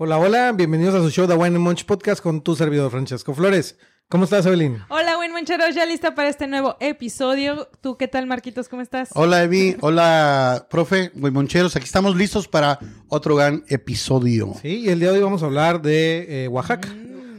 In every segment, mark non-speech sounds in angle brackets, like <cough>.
Hola, hola, bienvenidos a su show The Wine and Munch Podcast con tu servidor Francesco Flores. ¿Cómo estás, Evelyn? Hola, buen moncheros, ya lista para este nuevo episodio. ¿Tú qué tal, Marquitos? ¿Cómo estás? Hola, Evi. Hola, profe. Muy moncheros. Aquí estamos listos para otro gran episodio. Sí, y el día de hoy vamos a hablar de eh, Oaxaca.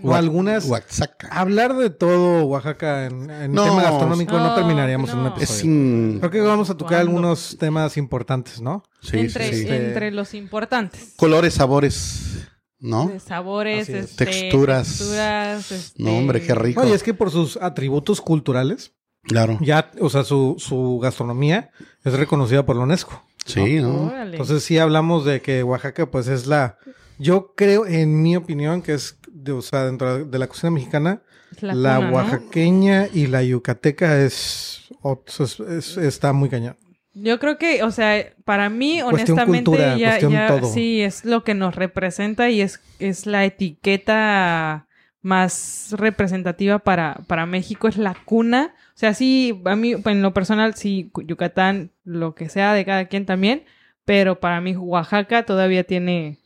O algunas. Oaxaca. Hablar de todo Oaxaca en, en No. tema gastronómico no, No, terminaríamos en un no. episodio. Es sin... Creo que vamos a tocar ¿Cuándo? algunos temas importantes, ¿no? Sí, entre, sí, sí. entre los importantes. Colores, sabores, ¿no? De sabores, es. este, Texturas. texturas, este- No, hombre, qué rico. Oye, es que por sus atributos culturales, Claro. ya, o sea, su, su gastronomía es reconocida por la UNESCO. Sí, ¿no? Órale. Entonces sí hablamos de que Oaxaca pues es la, yo creo en mi opinión que es, de, o sea, dentro de la cocina mexicana, la, cuna, ¿no? oaxaqueña y la yucateca es, o- es- es- está muy cañón. Yo creo que, o sea, para mí, Cuestión honestamente, cultura, ya, cuestión ya- todo. sí, es lo que nos representa y es, es la etiqueta más representativa para, para México, es la cuna. O sea, sí, a mí, en lo personal, sí, Yucatán, lo que sea de cada quien también, pero para mí Oaxaca todavía tiene,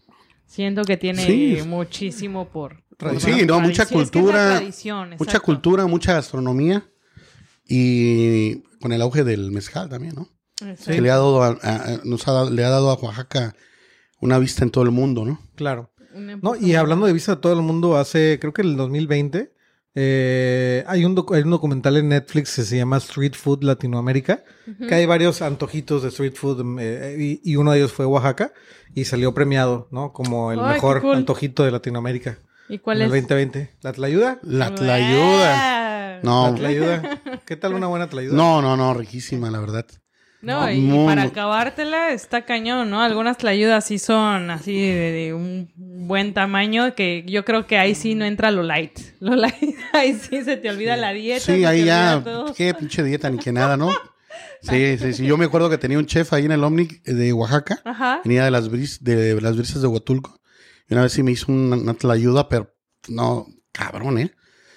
siento que tiene Sí. muchísimo por... Sí, no, mucha tradición. Es que es la cultura, tradición, Mucha cultura, mucha gastronomía. Y con el auge del mezcal también, ¿no? Que le ha dado a, a- nos ha dado- le ha dado a Oaxaca una vista en todo el mundo, ¿no? Claro. No, y hablando de vista de todo el mundo, hace, creo que en el 2020, eh, hay, un hay un documental en Netflix que se llama Street Food Latinoamérica, que hay varios antojitos de street food eh, y, y uno de ellos fue Oaxaca y salió premiado, ¿no? Como el Ay, mejor cool. antojito de Latinoamérica. ¿Y cuál en es? el 2020. ¿La tlayuda? La tlayuda. Ah. No, La tlayuda. ¿Qué tal una buena tlayuda? no, no, no, riquísima, la verdad. No, No, y muy, para acabártela está cañón, ¿no? Algunas tlayudas sí son así de, de un buen tamaño que yo creo que ahí sí no entra lo light. Lo light, <laughs> ahí sí se te olvida la dieta. Sí, ahí ya, todo. qué pinche dieta ni que nada, ¿no? <laughs> Sí, sí, sí. Yo me acuerdo que tenía un chef ahí en el Omni de Oaxaca. Ajá. Venía de las, bris, de las brisas de Huatulco. Y una vez sí me hizo una, una tlayuda, pero no, cabrón, ¿eh?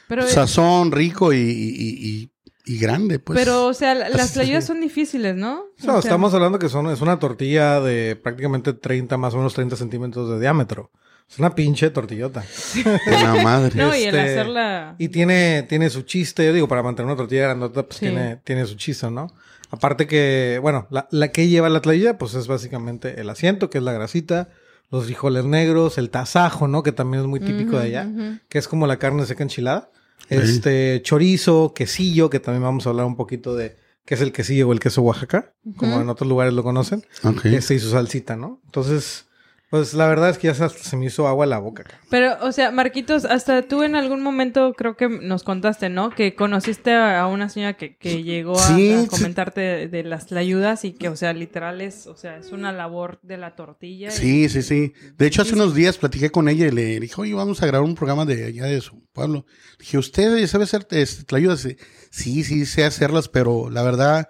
Pero, Sazón rico y, y, y, y grande, pues. pero, o sea, la- las <laughs> tlayudas son difíciles, ¿no? No, O sea, estamos hablando que son, es una tortilla de prácticamente 30, más o menos 30 centímetros de diámetro. Es una pinche tortillota. <laughs> De la madre. No, y el Este, hacerla... Y tiene, tiene su chiste, yo digo, para mantener una tortilla grandota, pues Sí. tiene, tiene su chiste, ¿no? Aparte que, bueno, la, la que lleva la tlayuda, pues es básicamente el asiento, que es la grasita, los frijoles negros, el tasajo, ¿no? Que también es muy típico de allá, que es como la carne seca enchilada. Este, chorizo, quesillo, que también vamos a hablar un poquito de qué es el quesillo o el queso Oaxaca, como en otros lugares lo conocen. Ok. Este y su salsita, ¿no? Entonces, pues la verdad es que ya se, hasta se me hizo agua en la boca. Pero, o sea, Marquitos, hasta tú en algún momento creo que nos contaste, ¿no? Que conociste a una señora que, que llegó a, Sí, a sí. comentarte de, de las ayudas y que, o sea, literal es, o sea, es una labor de la tortilla. y- Sí, sí, sí. De hecho, hace unos días platiqué con ella y le dije, oye, vamos a grabar un programa de allá de su pueblo. dije, ¿usted sabe hacer este, tlayudas? Sí, sí, sí, sé hacerlas, pero la verdad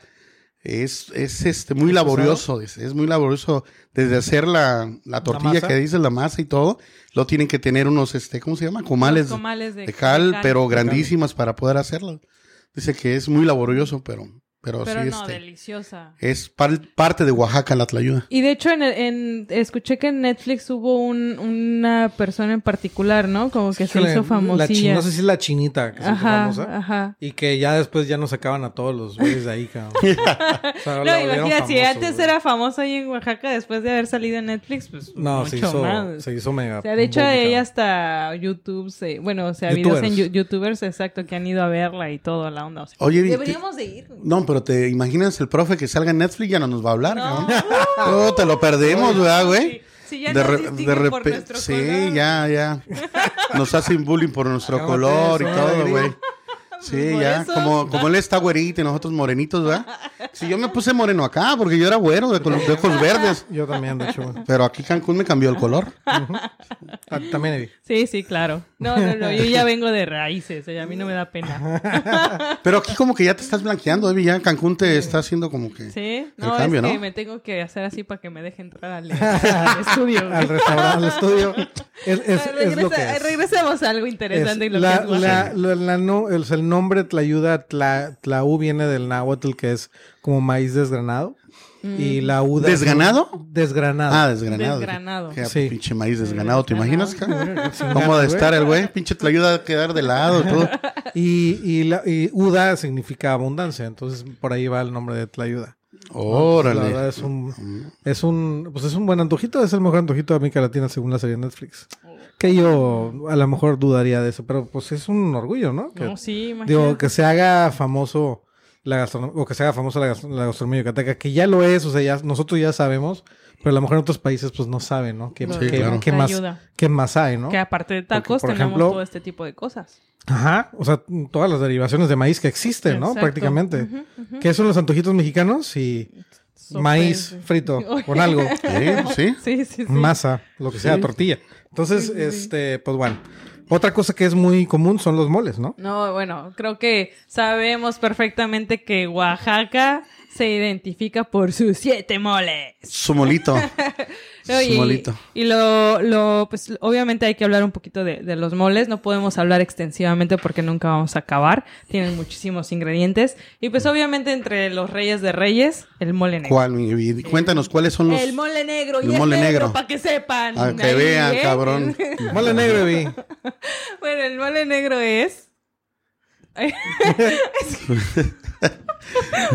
es, es este, muy ¿Es laborioso. Es, es muy laborioso desde hacer la, la tortilla que dice la masa y todo. Lo tienen que tener unos, este, ¿cómo se llama? Comales, de, de cal, de pero grandísimas para poder hacerlo. Dice que es muy laborioso, pero, pero, Pero sí, no, este, deliciosa. es par- parte de Oaxaca la tlayuda. Y de hecho, en, el- en- escuché que en Netflix hubo un, una persona en particular, ¿no? Como que se hizo famosilla. no sé si es la chinita que se hizo Ajá, famosa. ajá. Y que ya después ya no sacaban a todos los güeyes de ahí, <laughs> cabrón. O sea, No, imagínate, si antes güey. era famoso ahí en Oaxaca, después de haber salido en Netflix, pues No, mucho se hizo, más. se hizo mega. O sea, de hecho, boom, ella hasta YouTube, se, bueno, o sea, videos en Youtubers. YouTubers, exacto, que han ido a verla y todo, la onda. O sea, Oye, deberíamos de ir. No, pero te imaginas el profe que salga en Netflix ya no nos va a hablar, No. te lo perdemos, ¿verdad, güey? Si ya de nos re- distinguen de por repe- nuestro Sí, color. ya, ya. Nos hacen bullying por nuestro color y todo, güey. Sí, Por ya. eso. Como, como él está güerito y nosotros morenitos, ¿verdad? <laughs> Si yo me puse moreno acá porque yo era güero de, de ojos <laughs> verdes. Yo también, de hecho. Pero aquí Cancún me cambió el color. Ah, también Evi. Sí, sí, claro. No, no, no, yo ya vengo de raíces, eh, a mí no me da pena. <laughs> Pero aquí como que ya te estás blanqueando, Evi. Ya Cancún te está haciendo como que... Sí, no, cambio, es que ¿no? me tengo que hacer así para que me deje entrar al, al estudio. <laughs> Al restaurante, al estudio. Es, es, es lo que regresa- es. Regresemos a algo Es interesante. y lo la, que es la- la- la no- el, el nombre Tlayuda, tla, Tlaú viene del náhuatl, que es como maíz desgranado. Y la uda. ¿Desganado? Desgranado. Ah, desgranado. Desgranado. Qué Sí. Pinche maíz desganado, ¿te imaginas? ¿Cómo de estar el güey? Pinche te ayuda a quedar de lado todo. <laughs> Y, y, la, y Uda significa abundancia, entonces por ahí va el nombre de Tlayuda. La verdad Órale. es un, es un, pues es un buen antojito, es el mejor antojito de América Latina según la serie de Netflix. Que yo a lo mejor dudaría de eso, pero pues es un orgullo, ¿no? Que, No, sí, imagínate. digo, que se haga famoso la gastronomía, o que se haga famosa la, gastro- la gastronomía yucateca, que ya lo es, o sea, ya nosotros ya sabemos, pero a lo mejor en otros países pues no saben, ¿no? ¿Qué, No, qué- claro. qué te más, qué más hay, ¿no? Que aparte de tacos por tenemos ejemplo- todo este tipo de cosas. Ajá, o sea, todas las derivaciones de maíz que existen, ¿no? Exacto. Prácticamente. Ujú. ¿Qué son los antojitos mexicanos? Y Sopes. maíz frito <laughs> con algo, ¿Eh? ¿Sí? Sí, sí, sí. masa, lo que sea, Sí. tortilla. Entonces, Sí, sí, sí. este, pues bueno. Otra cosa que es muy común son los moles, ¿no? No, bueno, creo que sabemos perfectamente que Oaxaca se identifica por sus siete moles. Su molito. No, <laughs> Su y, molito. y lo, lo, pues obviamente hay que hablar un poquito de, de los moles. No podemos hablar extensivamente porque nunca vamos a acabar. Tienen muchísimos ingredientes. Y pues obviamente entre los reyes de reyes, el mole negro. ¿Cuál? vida? Cuéntanos cuáles son los. El mole negro. el y negro, negro. para que sepan. Ah, que vean, ¿eh? cabrón. <laughs> Mole negro, vi. <laughs> Bueno, el mole negro es. <laughs>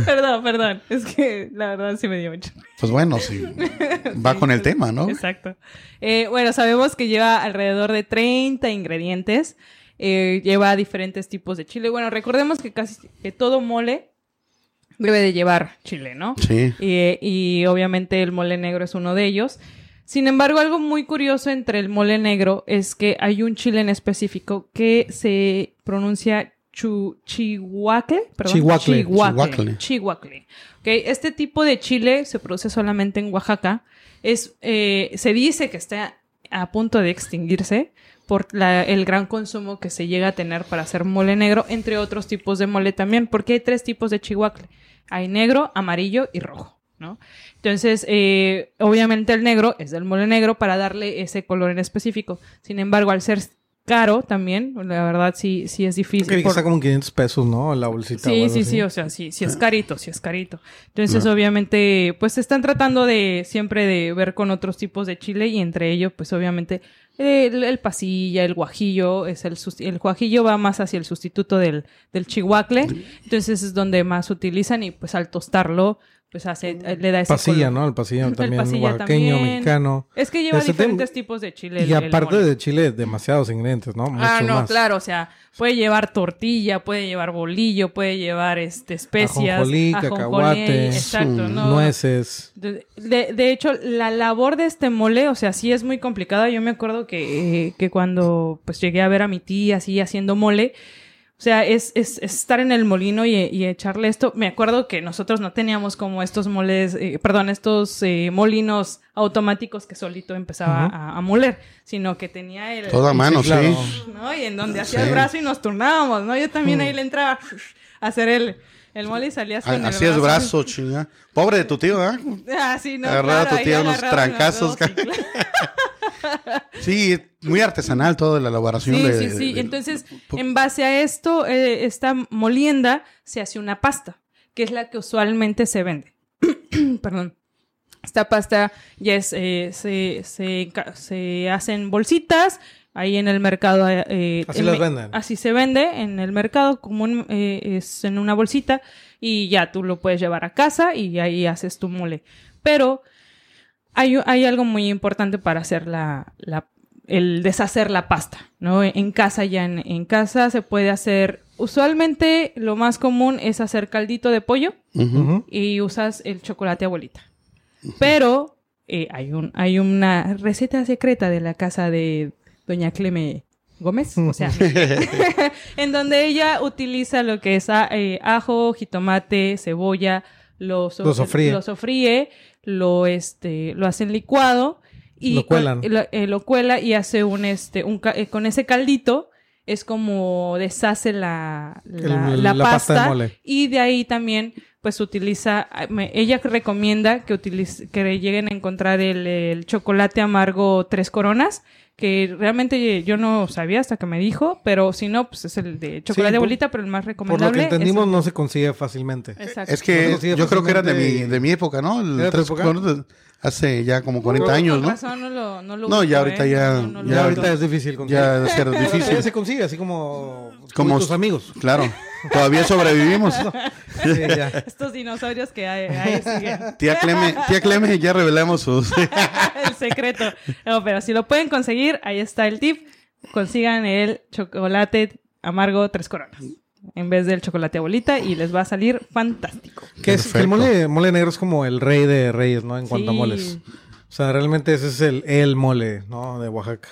Perdón, perdón. Es que la verdad sí me dio mucho. Pues bueno, sí. <laughs> Va con el tema, ¿no? Exacto. Eh, bueno, sabemos que lleva alrededor de 30 ingredientes. Eh, lleva diferentes tipos de chile. Bueno, recordemos que casi que todo mole debe de llevar chile, ¿no? Sí. Y, y obviamente el mole negro es uno de ellos. Sin embargo, algo muy curioso entre el mole negro es que hay un chile en específico que se pronuncia chihuacle. Perdón, Chihuacle. Chihuacle. Chihuacle. Chihuacle. Ok, Este tipo de chile se produce solamente en Oaxaca. Es, eh, se dice que está a punto de extinguirse por la- el gran consumo que se llega a tener para hacer mole negro, entre otros tipos de mole también, porque hay tres tipos de chihuacle. Hay negro, amarillo y rojo, ¿no? Entonces, eh, obviamente el negro es del mole negro para darle ese color en específico. Sin embargo, al ser caro también, la verdad sí, sí es difícil. Creo que por- está como en 500 pesos, ¿no? La bolsita. o Sí, algo sí, así. sí, o sea, sí, sí es carito, sí es carito. Entonces, obviamente, pues están tratando de siempre de ver con otros tipos de chile y entre ellos, pues obviamente, el, el pasilla, el guajillo, es el, el guajillo va más hacia el sustituto del, del chihuacle, entonces es donde más utilizan y pues al tostarlo, pues hace, le da ese Pasilla, color. ¿no? El pasilla <laughs> El también, pasilla oaxaqueño, también. mexicano. Es que lleva Ese diferentes tem- tipos de chile. Y el- el aparte mole. de chile, demasiados ingredientes, ¿no? Ah, Mucho no, más. claro, o sea, puede llevar tortilla, puede llevar bolillo, puede llevar este especias, Ajonjolí, cacahuate, exacto, no. Nueces. De, de- de hecho, la labor de este mole, o sea, sí es muy complicada. Yo me acuerdo que, eh, que cuando pues llegué a ver a mi tía así haciendo mole, o sea, es, es- es estar en el molino y, y echarle esto. Me acuerdo que nosotros no teníamos como estos moles, eh, perdón, estos eh, molinos automáticos que solito empezaba a, a moler, sino que tenía el... Toda mano, Sí, claro. sí. ¿no? Y en donde hacía Sí. el brazo y nos turnábamos, ¿no? Yo también ahí le entraba a hacer el, el mole y salías con el Así es brazo, chinga. Pobre de tu tío, ¿eh? <laughs> Ah, sí, no, Agarraba a tu tía unos trancazos, dos, claro. <laughs> <laughs> Sí, muy artesanal toda la elaboración Sí, de... sí, sí. de- Entonces, en base a esto, eh, esta molienda se hace una pasta, que es la que usualmente se vende. <clears throat> Perdón. Esta pasta ya es, eh, se, se, se hacen bolsitas, ahí en el mercado. eh, Así las me- venden. Así se vende en el mercado, común eh, es en una bolsita, y ya tú lo puedes llevar a casa y ahí haces tu mole. Pero hay, hay algo muy importante para hacer la, la- el deshacer la pasta, ¿no? En casa ya, en, en casa se puede hacer, usualmente lo más común es hacer caldito de pollo y usas el chocolate abuelita. Pero eh, hay, un, hay una receta secreta de la casa de doña Cleme Gómez, o sea, <laughs> en donde ella utiliza lo que es a- eh, ajo, jitomate, cebolla, lo, so- Lo sofríe. lo sofríe, lo, este, lo hace en licuado y Lo cuelan. con- lo, eh, lo cuela y hace un este un eh, con ese caldito es como deshace la, la, El- la la pasta de pasta, mole. y de ahí también pues utiliza, me- ella recomienda que, utilice, que lleguen a encontrar el, el chocolate amargo tres coronas, que realmente yo no sabía hasta que me dijo, pero si no, pues es el de chocolate por- bolita, pero el más Por recomendable. lo que es entendimos, el- no se consigue fácilmente. Exacto. Es que No yo creo que era de mi, de mi época, ¿no? El ¿Era de tu tres época? coronas, hace ya como 40 Con años, ¿no? razón, no lo, no lo No, ya ahorita ¿eh? ya- ahorita es difícil conseguir. Ya <laughs> Pero difícil. se consigue, así como, Como como tus amigos. Claro, todavía sobrevivimos. <laughs> Sí, ya. Estos dinosaurios que hay, ahí siguen. Tía Cleme, tía Cleme, ya revelamos sus... <laughs> el secreto. No, pero si lo pueden conseguir, ahí está el tip. Consigan el chocolate amargo tres coronas en vez del chocolate bolita y les va a salir fantástico. Que, es, que el mole, mole negro es como el rey de reyes, ¿no? En cuanto a moles. O sea, realmente ese es el, el mole, ¿no? De Oaxaca.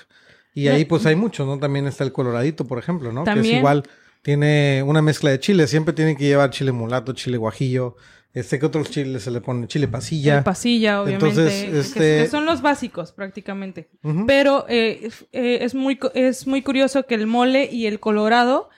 Y ahí pues hay muchos, ¿no? También está el coloradito, por ejemplo, ¿no? Que También. es igual, tiene una mezcla de chile. Siempre tiene que llevar chile mulato, chile guajillo. Este que otros chiles se le ponen chile pasilla. El pasilla, obviamente. Entonces, que- este- que son los básicos, prácticamente. Pero eh, f- eh, es, muy, es muy curioso que el mole y el colorado,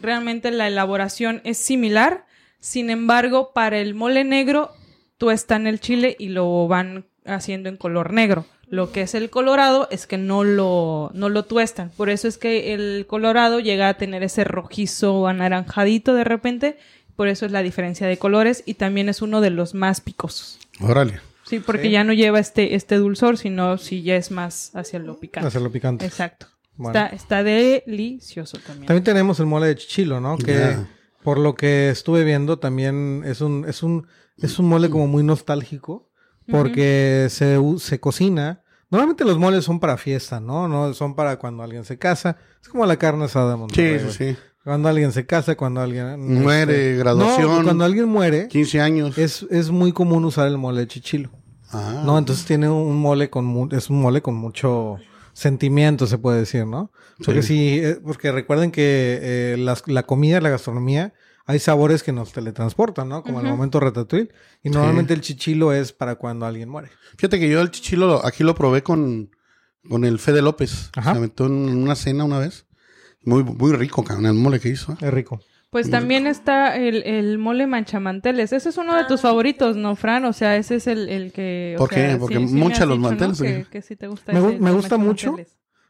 realmente la elaboración es similar. Sin embargo, para el mole negro, tuestan el chile y lo van haciendo en color negro. Lo que es el colorado es que no lo, no lo tuestan. Por eso es que el colorado llega a tener ese rojizo anaranjadito de repente. Por eso es la diferencia de colores y también es uno de los más picosos. Órale. Sí, porque Sí. ya no lleva este, este dulzor, sino si ya es más hacia lo picante. Hacerlo picante. Exacto. Bueno. Está, está delicioso también. También tenemos el mole de chichilo, ¿no? Que por lo que estuve viendo también es un, es un, es un mole como muy nostálgico porque se, u- se cocina. Normalmente los moles son para fiesta, ¿no? No son para cuando alguien se casa. Es como la carne asada Monterrey. Sí, sí, sí. Cuando alguien se casa, cuando alguien... Muere, este, graduación. No, cuando alguien muere, 15 años. es, es muy común usar el mole de chichilo. Ah. No, entonces tiene un mole con mu- es un mole con mucho sentimiento, se puede decir, ¿no? Porque sí, eh, porque recuerden que eh, las- la comida, la gastronomía, hay sabores que nos teletransportan, ¿no? Como el momento ratatouille. Y normalmente el chichilo es para cuando alguien muere. Fíjate que yo el chichilo lo- aquí lo probé con, con el Fede López. Ajá. Se aventó en una cena una vez. Muy, muy rico, cabrón, el mole que hizo. ¿eh? Es rico. Pues también está el, el mole manchamanteles. Ese es uno de tus favoritos, ¿no, Fran? O sea, ese es el, el que... o ¿Por qué? sea, Porque me mucha has los dicho, ¿no? manteles, Que, sí te gusta Me ese gusta mucho.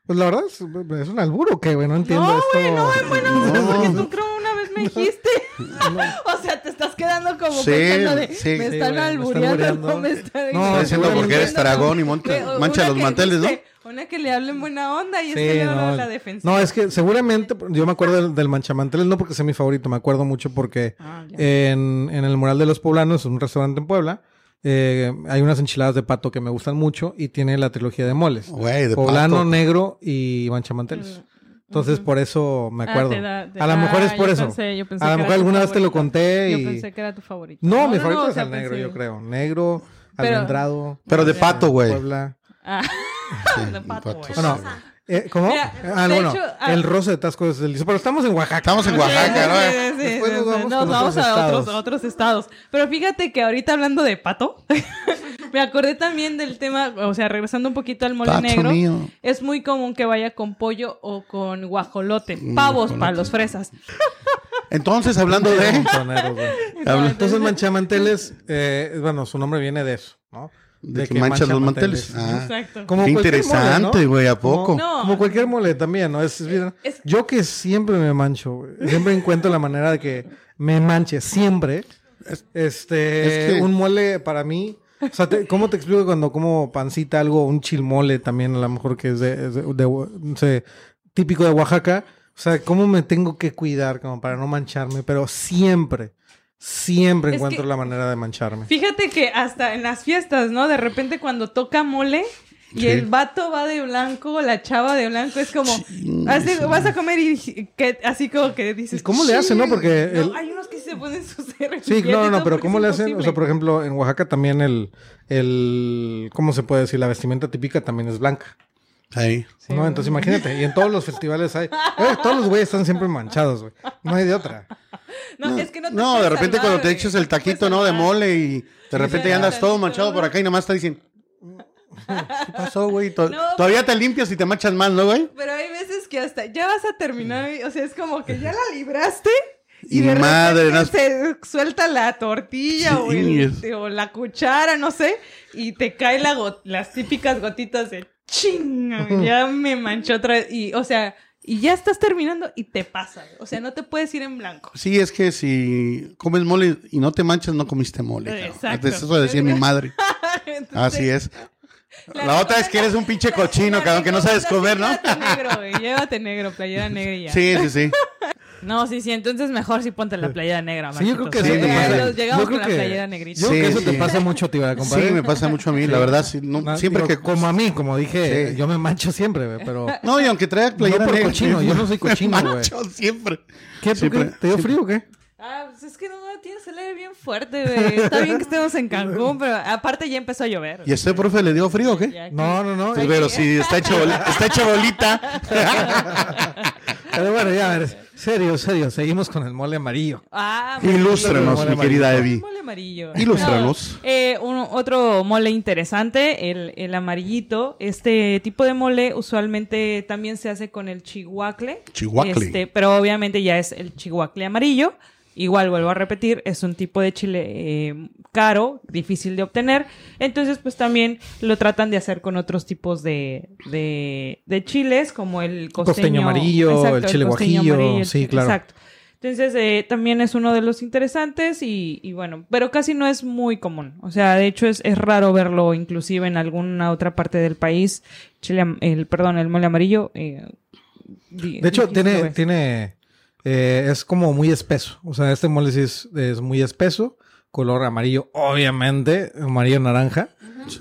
Pues la verdad es, es un alburo que, güey, no entiendo No, esto. güey, no, bueno, No. porque tú creo una me dijiste. <laughs> <laughs> o sea, te estás quedando como Sí, pensando de, sí. me Sí, están güey, me están albureando, no me están No, Está diciendo porque eres taragón y monta- mancha los que manteles, ¿no? Una que le hablen buena onda y Sí, este le habla no, a la defensiva. no, es que seguramente, yo me acuerdo del, del manchamanteles, no porque sea mi favorito, me acuerdo mucho porque Ah, en, en el Mural de los Poblanos, un restaurante en Puebla, eh, hay unas enchiladas de pato que me gustan mucho y tiene la trilogía de moles. Güey, de Poblano, pato. negro y manchamanteles. Entonces, por eso me Mm, Ah, acuerdo. te da- te- a lo mejor es por yo eso. pensé- yo pensé a lo mejor alguna vez te lo conté Yo y... pensé que era tu favorito. No, mi favorito o es sea, el negro, pensé- yo creo. Negro, Pero- almendrado, Pero de pato, güey. Puebla. Ah, Sí, <laughs> de pato, pato, güey. sí. No, no. Eh, ¿Cómo? Mira, ah, de bueno, hecho, ah- el rosa de Tasco es delicioso. Pero estamos en Oaxaca. Estamos en Oaxaca, ¿no? sí, sí, sí, Después sí, nos vamos Nos con vamos otros a otros, estados. a otros estados. Pero fíjate que ahorita hablando de pato, <laughs> me acordé también del tema, o sea, regresando un poquito al mole Pato negro. mío. Es muy común que vaya con pollo o con guajolote. Pavos para los fresas. <laughs> Entonces, hablando de... <laughs> Entonces, manchamanteles, eh, bueno, su nombre viene de eso, ¿no? De que manchan los manteles. Ah. Exacto. Como Qué interesante, güey, ¿a Como- poco? No. Como cualquier mole también, ¿no? Es, es bien- Es- Yo que siempre me mancho, güey. Siempre encuentro la manera de que me manche, siempre. Este, es que- un mole para mí. O sea, te- ¿cómo te explico cuando como pancita algo, un chilmole también, a lo mejor que es de, es de- de- no sé, típico de Oaxaca? O sea, ¿cómo me tengo que cuidar como para no mancharme? Pero siempre, siempre Es encuentro que- la manera de mancharme. Fíjate que hasta en las fiestas, ¿no? De repente cuando toca mole y Sí. el vato va de blanco, la chava de blanco, es como, así, vas a comer y que, así como que dices... ¿Y cómo le hacen, no? Porque No, el- hay unos que se ponen sus Sí, no, no, pero ¿cómo le hacen? O sea, por por ejemplo, en Oaxaca también el, el, ¿cómo se puede decir? La vestimenta típica también es blanca, Ahí. ¿no? Entonces imagínate, y en todos los festivales hay, güey, todos los güeyes están siempre manchados, güey. No hay de otra. No, es que no te No, de repente salvar, cuando te echas el taquito, ¿no? De mole y de repente ya andas todo manchado por acá y nomás te dicen... ¿Qué pasó, güey? No, Todavía te limpias y te manchas más, ¿no, güey? Pero hay veces que hasta ya vas a terminar, o sea, es como que ya la libraste Y, de madre, repente no- se suelta la tortilla o, Sí, el- es- o la cuchara, no sé, y te caen la las típicas gotitas de ching, ya me manchó otra vez. Y, o sea, y ya estás terminando y te pasa. O sea, no te puedes ir en blanco. Sí, es que si comes mole y no te manchas, no comiste mole. cabrón. Exacto. Eso decía mi madre. <laughs> Entonces, Así es. La La, otra es que eres un pinche cochino, cabrón, que no sabes comer, ¿no? Llévate negro, güey. Llévate negro, playera negra y ya. Sí, sí, sí. <laughs> No, sí, sí. Entonces mejor sí ponte la playera negra, Sí, yo creo que sí, los- Llegamos Yo creo con que- la playera negrita. Yo creo que Sí, eso te sí. pasa mucho a ti, ¿verdad, compadre? Sí, me pasa mucho a mí, la verdad. Sí, no, No, siempre digo, que. Como a mí, como dije, Sí. yo me mancho siempre, güey, pero... <laughs> No, y aunque traiga playera No por negra, cochino, yo no soy <laughs> cochino, me güey. mancho siempre. ¿Qué, tú Siempre- qué? ¿Te dio frío o qué? Ah, pues es que no, tienes el aire bien fuerte, güey. Está bien que estemos en Cancún, pero aparte ya empezó a llover. ¿Y a este profe le dio frío o qué? Ya aquí- No, no, no. Pues, pero si está hecho, boli- está hecho bolita. <laughs> Pero bueno, ya, a ver, serio, serio, seguimos con el mole amarillo. Ah, Ilústranos, Mole mi querida. Evi. Mole amarillo. Ilústranos. No, eh, un- otro mole interesante, el, el amarillito. Este tipo de mole usualmente también se hace con el chihuacle. Chihuacle. Este, pero obviamente ya es el chihuacle amarillo. Igual vuelvo a repetir, es un tipo de chile eh, caro, difícil de obtener. Entonces, pues también lo tratan de hacer con otros tipos de, de, de chiles, como el costeño, Costeño amarillo, el chile guajillo, el sí, claro. Exacto. Entonces, eh, también es uno de los interesantes y, y bueno, pero casi no es muy común. O sea, de hecho es, es raro verlo inclusive en alguna otra parte del país. Chile, el, perdón, el mole amarillo. eh, De hecho, tiene, tiene, eh, es como muy espeso. O sea, este mole sí es, es muy espeso, color amarillo, obviamente, amarillo naranja,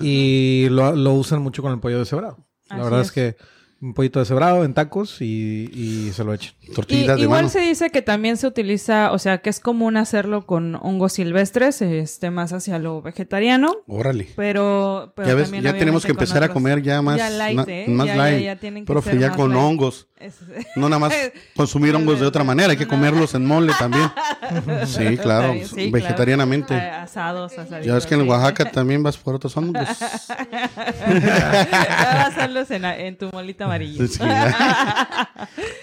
y lo, lo usan mucho con el pollo deshebrado. La Así verdad es. es. que un pollito deshebrado en tacos y, y se lo echan. Y, Tortillitas de igual mano. se dice que también se utiliza, o sea, que es común hacerlo con hongos silvestres, este, más hacia lo vegetariano, Órale. pero, pero Ya ves, también ya tenemos que empezar a comer ya más, ya light, ¿eh? más Ya- ya- light. ya tienen que Profe, ser ya más con light. hongos. No nada más <laughs> consumir hongos de otra manera, hay que comerlos en mole también. <laughs> Sí, claro, Está bien, sí, vegetarianamente. claro. Asados, asaditos. Ya ves que en. Oaxaca <laughs> también vas por otros hongos. Ya vas a hacerlos en, en tu molita amarilla.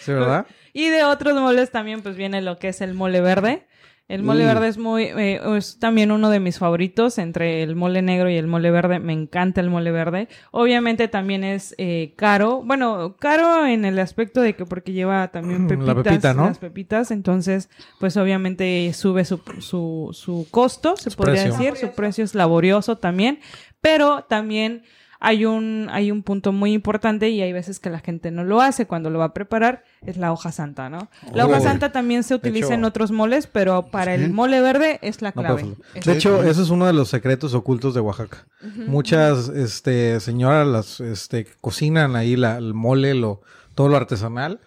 ¿Sí, verdad? Y de otros moles también pues viene lo que es el mole verde. El mole Mm. verde es muy, eh, es también uno de mis favoritos entre el mole negro y el mole verde. Me encanta el mole verde. Obviamente también es eh, caro. Bueno, caro en el aspecto de que porque lleva también Mm, pepitas. la pepita, ¿no? Las pepitas. Entonces, pues obviamente sube su, su, su costo, se Su podría precio. decir. Su precio es laborioso también. Pero también hay un, hay un punto muy importante y hay veces que la gente no lo hace cuando lo va a preparar, es la hoja santa, ¿no? La hoja santa también se utiliza hecho- en otros moles, pero para el mole verde es la clave. Es- De hecho, ese es uno de los secretos ocultos de Oaxaca. Muchas este, señoras las este, cocinan ahí la, el mole, lo, todo lo artesanal.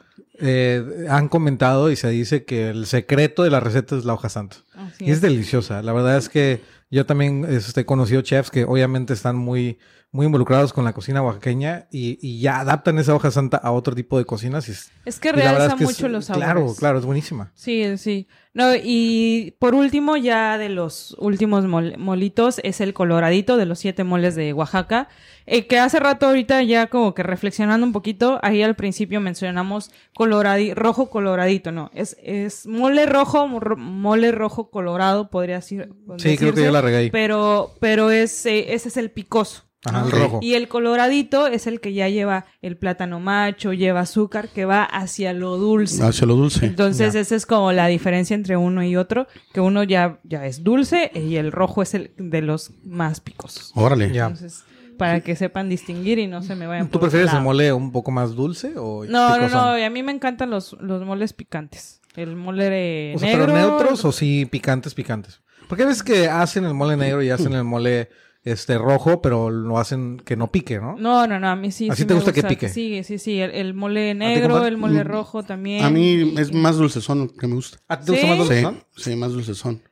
Eh, han comentado y se dice que el secreto de la receta es la hoja santa. así Y es es. deliciosa. La verdad es que yo también este, he conocido chefs que obviamente están muy, muy involucrados con la cocina oaxaqueña y, y ya adaptan esa hoja santa a otro tipo de cocinas. Y, es- Es que realza es que es- mucho los sabores. Claro, claro, es buenísima. Sí, sí. No, y por último, ya de los últimos mol- molitos, es el coloradito de los siete moles de Oaxaca. eh, que hace rato ahorita ya como que reflexionando un poquito, ahí al principio mencionamos coloradi rojo coloradito, no, es, es mole rojo, mo- mole rojo colorado, podría decir. Sí, creo que yo la regué. Pero, pero es, eh, ese es el picoso. Ajá, el rojo. Y el coloradito es el que ya lleva el plátano macho, lleva azúcar, que va hacia lo dulce. Hacia lo dulce. Entonces, Ya. esa es como la diferencia entre uno y otro, que uno ya, ya es dulce y el rojo es el de los más picosos. Órale. Ya. Entonces, para que sepan distinguir y no se me vayan ¿Tú prefieres el mole un poco más dulce o No, no, no, a mí me encantan los, los moles picantes. El mole de O sea, negro. pero neutros o sí picantes, picantes. Porque a veces que hacen el mole negro y hacen el mole este rojo, pero lo hacen que no pique, ¿no? No, no, no, a mí sí. ¿A ti sí te me gusta que pique? Sí, sí, sí. El, el mole negro, el mole Mm, rojo también. A mí es más dulcezón lo que me gusta. ¿A ti te gusta ¿Sí? más Sí, dulce? sí, más dulcezón.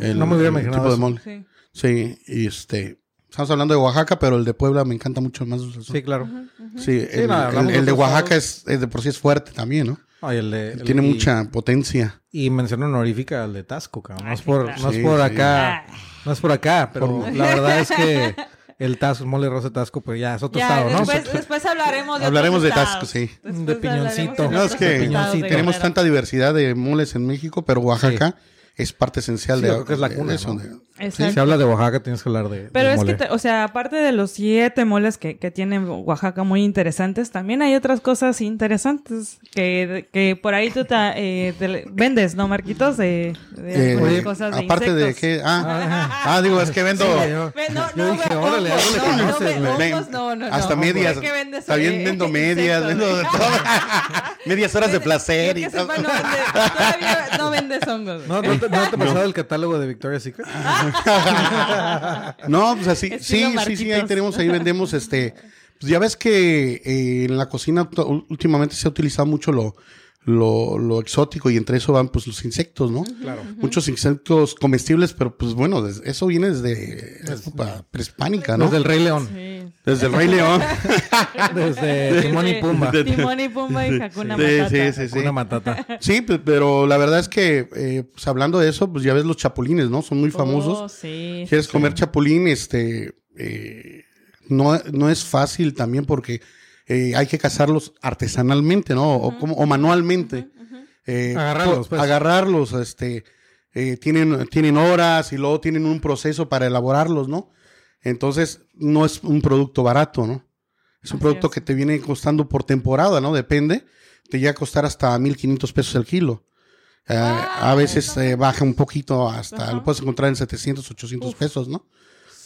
El, No me hubiera el imaginado tipo de mole. Sí. Sí, y este... Estamos hablando de Oaxaca, pero el de Puebla me encanta mucho el más dulcezón. Sí, claro. Sí, Sí, el, hablamos el- el de Oaxaca es, es de por sí es fuerte también, ¿no? Ay, el de- el- Tiene y- mucha potencia. Y mención honorífica al de Tasco, cabrón. No Ah, es sí, por, no es por sí. acá. Ah. No es por acá, pero la <laughs> verdad es que el Tasco, el mole rosa de Tasco, pero ya es otro Ya, estado, ¿no? después, después hablaremos de Hablaremos de Tasco, sí. Después De piñoncito. de No, es que tenemos tanta diversidad de moles en México, pero Oaxaca es parte esencial Sí, de, que es la de- cuna, de eso, ¿no? de-. Si hablas de Oaxaca, tienes que hablar de. Pero es que, te- o sea, aparte de los siete moles que, que tiene Oaxaca muy interesantes, también hay otras cosas interesantes que, que por ahí tú ta- eh, te- vendes, ¿no, Marquitos? De, de Eh, cosas de aparte de insectos. que ah, ah, digo es que vendo Sí, yo- Ve, no, Yo no, dije, órale, no, no, no, no, no. hasta medias ¿Por qué vendes, también eh, vendo medias vendo de todo. <laughs> medias horas de placer y todo. sepa, no vendes, todavía no vendes hongos. ¿No, ¿No, te, ¿No te ha <laughs> pasado el catálogo de Victoria's Secret? <laughs> No, pues así, Estilo sí, sí, sí, ahí tenemos, ahí vendemos este. Pues ya ves que eh, en la cocina últimamente se ha utilizado mucho lo, lo, lo exótico y entre eso van pues los insectos, ¿no? Claro. Muchos insectos comestibles, pero pues bueno, eso viene desde época prehispánica, ¿no? Desde el Rey León. Sí. Desde el Rey León. <laughs> <laughs> <laughs> Desde Timón y Pumba. De- Timón y Pumba y Hakuna Matata. sí, sí, sí. Una matata. Sí, pe- pero la verdad es que, eh, pues hablando de eso, pues ya ves los chapulines, ¿no? Son muy famosos. Oh, sí. quieres comer chapulín, este, eh, no, no es fácil también porque eh, hay que cazarlos artesanalmente, ¿no? O, como, o manualmente. Eh, Agarrarlos, pues. Agarrarlos, este, eh, tienen, tienen horas y luego tienen un proceso para elaborarlos, ¿no? Entonces, no es un producto barato, ¿no? Es un Así producto es. que te viene costando por temporada, ¿no? Depende. Te llega a costar hasta 1.500 pesos el kilo. Eh, a veces eh, baja un poquito hasta, lo puedes encontrar en 700, 800 pesos, ¿no?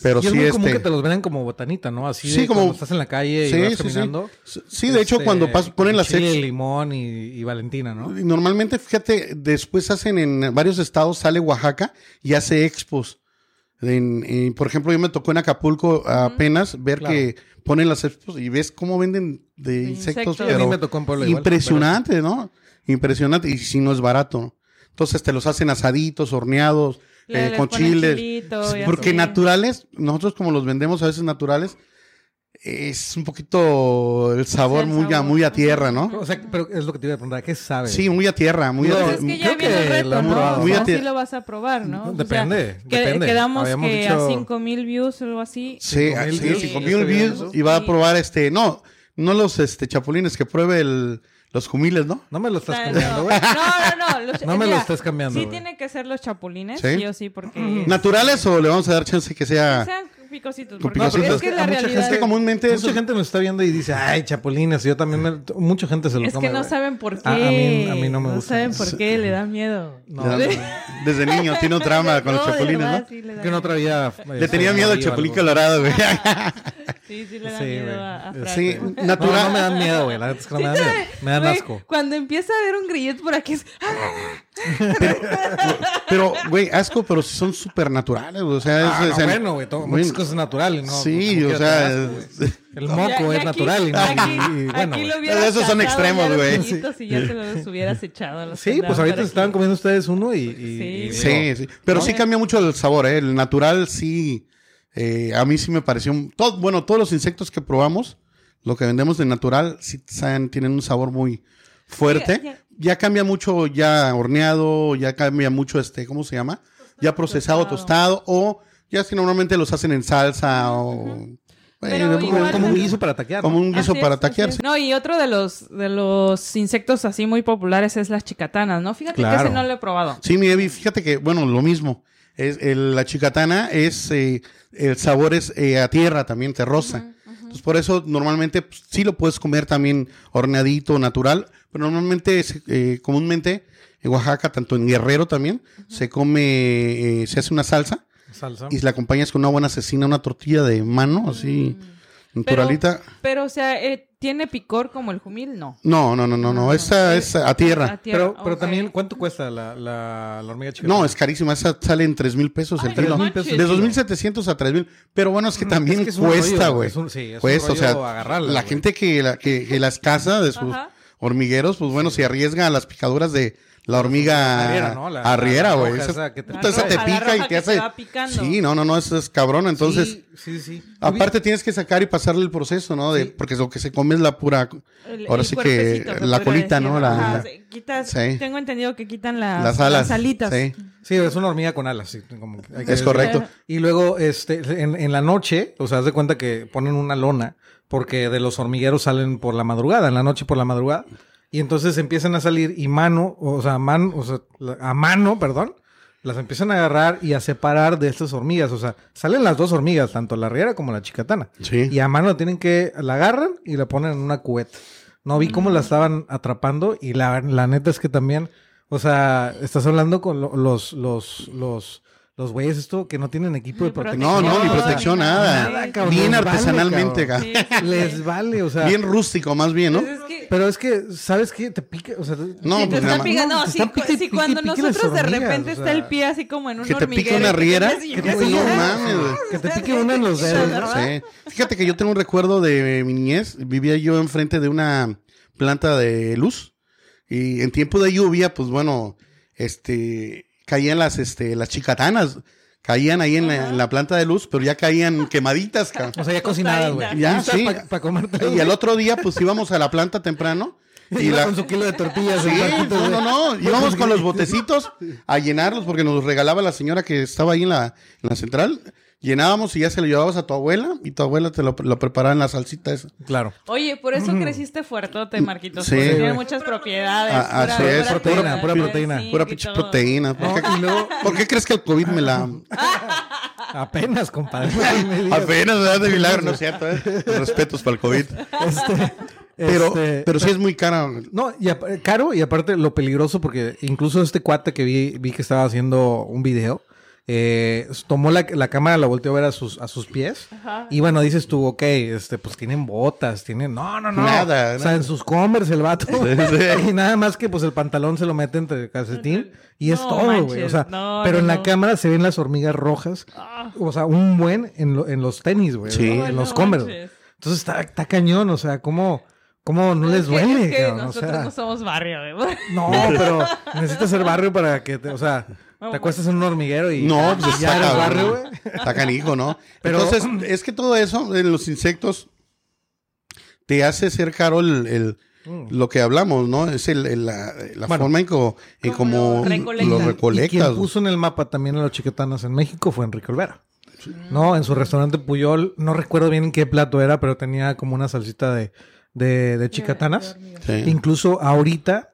Pero y es sí, muy común este. que te los venden como botanita, ¿no? Así Sí, de como- cuando estás en la calle y Sí, vas sí, sí. Sí, de hecho, este, cuando pas- ponen las chile, ex- limón y, y Valentina, ¿no? Y Normalmente, fíjate, después hacen en varios estados, sale Oaxaca y hace expos. En- en- por ejemplo, yo me tocó en Acapulco apenas ver Claro. que ponen las expos y ves cómo venden de insectos, insectos. Sí, a mí pero me tocó en Puebla igual, impresionante, ¿no? Impresionante. Y si no es barato. Entonces te los hacen asaditos, horneados, eh, con chiles. chilito Porque así. naturales, nosotros como los vendemos a veces naturales, es un poquito el sabor, el muy, a, muy a tierra, ¿no? O sea, pero es lo que te iba a preguntar, ¿qué sabe? Sí, muy a tierra, muy No, a Pues es tierra. que ya Creo viene el que lo reto, ¿no? probado, O Muy sea, a ti- sí lo vas a probar, ¿no? O sea, Depende, que- depende. Quedamos Habíamos que dicho- a 5000 views o algo así. Sí, Cinco mil sí, views. cinco Sí, mil estoy views viendo. y va a probar este, no, no los este chapulines, que pruebe el, los jumiles, ¿no? No me lo estás cambiando, no, güey. no, no, no. los- <laughs> No me lo mira, estés cambiando, Sí güey. tiene que ser los chapulines, ¿Sí? sí, o sí, porque... ¿Naturales o le vamos a dar chance que sea? sean picositos. Porque picositos. es que la A mucha realidad... Es que comúnmente Mucha eso- gente nos está viendo y dice, ay, chapulines. Yo también, me- mucha gente se lo Es come. que no saben por qué. A- a mí- a mí no me gusta. saben por qué, le da miedo. No, desde niño tiene un trauma con los <laughs> No, chapulines, verdad, ¿no? sí que no miedo. traía. Le tenía miedo al chapulín colorado, güey. <laughs> Sí, sí le da Sí, miedo güey. a, a Franco. Sí, No, natural. no me dan miedo, güey. La verdad es que no me dan miedo. Me dan Güey, asco. Cuando empieza a ver un grillet por aquí es... Pero, güey, asco, pero sí son súper naturales, o sea, es, Ah, no, o sea, bueno, güey. todo- Muchas cosas naturales, ¿no? Sí, o sea, es- El <laughs> moco ya es aquí- natural. Y, no- Aquí, <laughs> y- bueno, aquí lo Esos son extremos, güey. grillitos Y ya te los hubieras echado a los Sí, pues ahorita se estaban comiendo ustedes uno y. y- Sí. y Sí, sí. Pero ¿no? sí cambia mucho el sabor, ¿eh? El natural sí. Eh, a mí sí me pareció. un- todo, bueno, todos los insectos que probamos, lo que vendemos de natural, sí saben, tienen un sabor muy fuerte. Sí, ya- ya. cambia mucho, ya horneado, ya cambia mucho, este, ¿cómo se llama? Ya procesado, tostado, o ya si normalmente los hacen en salsa o. Pero igual- Como un guiso para taquear. como un guiso para taquearse. No, y otro de los de los insectos así muy populares es las chicatanas, ¿no? Fíjate que ese no lo he probado. Sí, mi Evi, fíjate que, bueno, lo mismo. Es, el- la chicatana es, eh, el sabor es eh, a tierra también, terrosa. Entonces, por eso normalmente pues, sí lo puedes comer también horneadito, natural, pero normalmente, es, eh, comúnmente, en Oaxaca, tanto en Guerrero también, se come, eh, se hace una salsa Salsa. y la acompañas con una buena cecina, una tortilla de mano, así, naturalita. Pero, o sea, eh, ¿tiene picor como el jumil? No. No, no, no, no, no, esa es a tierra. Pero, pero ok. también, ¿cuánto cuesta la, la, la hormiga chica? No, es carísima. Esa sale en 3 mil pesos el Ay, kilo. no manches. De 2.700 a 3 mil. Pero bueno, es que también Mm, Es que es cuesta, güey. es un- sí, es un Cuesta, o sea, agarrarla, la gente que, la, que, que las caza de sus... Ajá. hormigueros, pues bueno, se arriesgan a las picaduras de la hormiga Arriera, ¿no? La- arriera, la güey. Esa- que te esa te pica y te hace... Sí, no, no, no, eso es cabrón. Entonces, Sí, sí, sí. aparte tienes que sacar y pasarle el proceso, ¿no? De, Sí. Porque lo que se come es la pura... El- Ahora el sí que la colita, decir. ¿no? La- Ajá, sí, quitas, Sí. Tengo entendido que quitan las, las alas. alitas. Sí, Sí, es una hormiga con alas. sí, como que hay que es correcto. Y luego, este, en, en la noche, o sea, haz de cuenta que ponen una lona, porque de los hormigueros salen por la madrugada, en la noche por la madrugada. Y entonces empiezan a salir y mano, o sea, man, o sea, a mano, perdón, las empiezan a agarrar y a separar de estas hormigas. O sea, salen las dos hormigas, tanto la riera como la chicatana. Sí. Y a mano tienen que, la agarran y la ponen en una cubeta. No vi cómo la estaban atrapando y la, la neta es que también, o sea, estás hablando con lo- los, los, los, los güeyes esto que no tienen equipo de protección. No, no, ni protección, nada. nada, cabrón. Bien Les vale, artesanalmente cabrón. Sí, sí, Les sí. vale, o sea. Bien rústico, más bien, ¿no? Pues es que- Pero es que, ¿sabes qué? Te pica, o sea, No, Sí, pues te nada están picando. No, te si, están pique, si pique, cuando pique nosotros de repente o está el pie así como en un Que te pique una te riera, que te empiezas no a- mames, güey. que te pique una en los dedos. Sí. Fíjate que yo tengo un recuerdo de mi niñez. Vivía yo enfrente de una planta de luz. Y en tiempo de lluvia, pues bueno, este, caían las, este, las chicatanas. Caían ahí en la, en la planta de luz, pero ya caían quemaditas, cabrón. O sea, ya cocinadas, güey. Ya, sí. Para. Y al otro día, pues íbamos a la planta temprano. <laughs> Y la, con su kilo de tortillas. Sí, no, no, no. Íbamos con los botecitos a llenarlos porque nos los regalaba la señora que estaba ahí en la, en la central. Llenábamos y ya se lo llevabas a tu abuela y tu abuela te lo, lo preparaba en la salsita esa. Claro. Oye, por eso creciste fuertote, Marquitos. Sí. porque Sí, tiene muchas propiedades. Ah, así es, proteína, pura proteína. zinc Pura pinche proteína. ¿Por, qué, por crees que el COVID me la... Apenas, compadre. <laughs> Apenas, ¿verdad? De milagro, no es cierto, ¿eh? Respetos para el COVID. Este, Pero, este, pero sí es muy cara. No, y caro y aparte lo peligroso porque incluso este cuate que vi, vi que estaba haciendo un video, eh, tomó la, la cámara, la volteó a ver a sus, a sus pies Ajá. y bueno, dices tú, ok, este, pues tienen botas, tienen, no, no, no. Nada, O sea, nada. en sus Converse el vato. sí. <laughs> Y nada más que pues el pantalón se lo mete entre el calcetín y es No todo, güey. O sea, no, pero no, en la cámara se ven las hormigas rojas. Ah. O sea, un buen en, lo- en los tenis, güey. Sí. En los no Converse. manches. Entonces está, está cañón, o sea, ¿cómo, cómo no les Es que- duele? es que cabrón? O nosotros sea, no somos barrio, güey. no, pero necesitas ser barrio para que te, o sea, te acuestas en un hormiguero y No, pues ya está barrio, güey. Está canijo, ¿no? Pero- Entonces, <clears throat> es que todo eso, en los insectos, te hace ser caro el, el- lo que hablamos, ¿no? Es el, el- la, la Bueno, forma en, co- en Como cómo lo Y recolectas. quien puso en el mapa también a los chiquetanas en México fue Enrique Olvera. No, en su restaurante Puyol, no recuerdo bien en qué plato era, pero tenía como una salsita de, de, de chicatanas. Sí. Incluso ahorita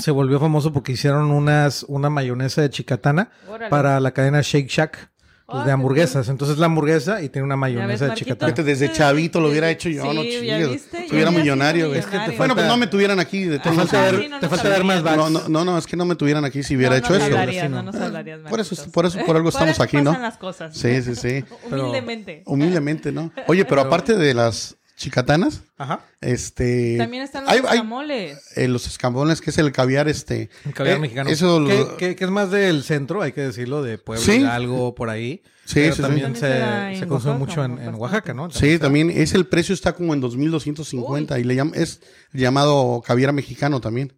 se volvió famoso porque hicieron unas, una mayonesa de chicatana Órale. para la cadena Shake Shack pues, Ah, de hamburguesas. Entonces la hamburguesa y tiene una ves, mayonesa de chicatana. Fíjate, desde chavito lo hubiera hecho yo, Sí, no Estuviera había millonario. Es que te. Bueno, pues falta- no me tuvieran aquí de falta modos. ver, sí, no te falta ver más. No, no, no, no, es que no me tuvieran aquí si hubiera no hecho eso. hablarías, no no. nos hablarías, Por eso, por eso, por algo estamos aquí, ¿no? pasan las cosas. Sí, sí, sí. <laughs> Humildemente. Humildemente, ¿no? Oye, pero aparte de las chicatanas, Ajá. este... También están los hay- hay- escamoles. eh, los escambones, que es el caviar, este... El caviar eh, mexicano. Eso lo- que, es más del centro, hay que decirlo, de Puebla, Sí. algo por ahí. Sí, Pero sí, sí. también se consume Oaxaca, mucho en, en. Oaxaca, ¿no? Sí, también es el precio está como en 2250 y le llaman es llamado caviar mexicano también.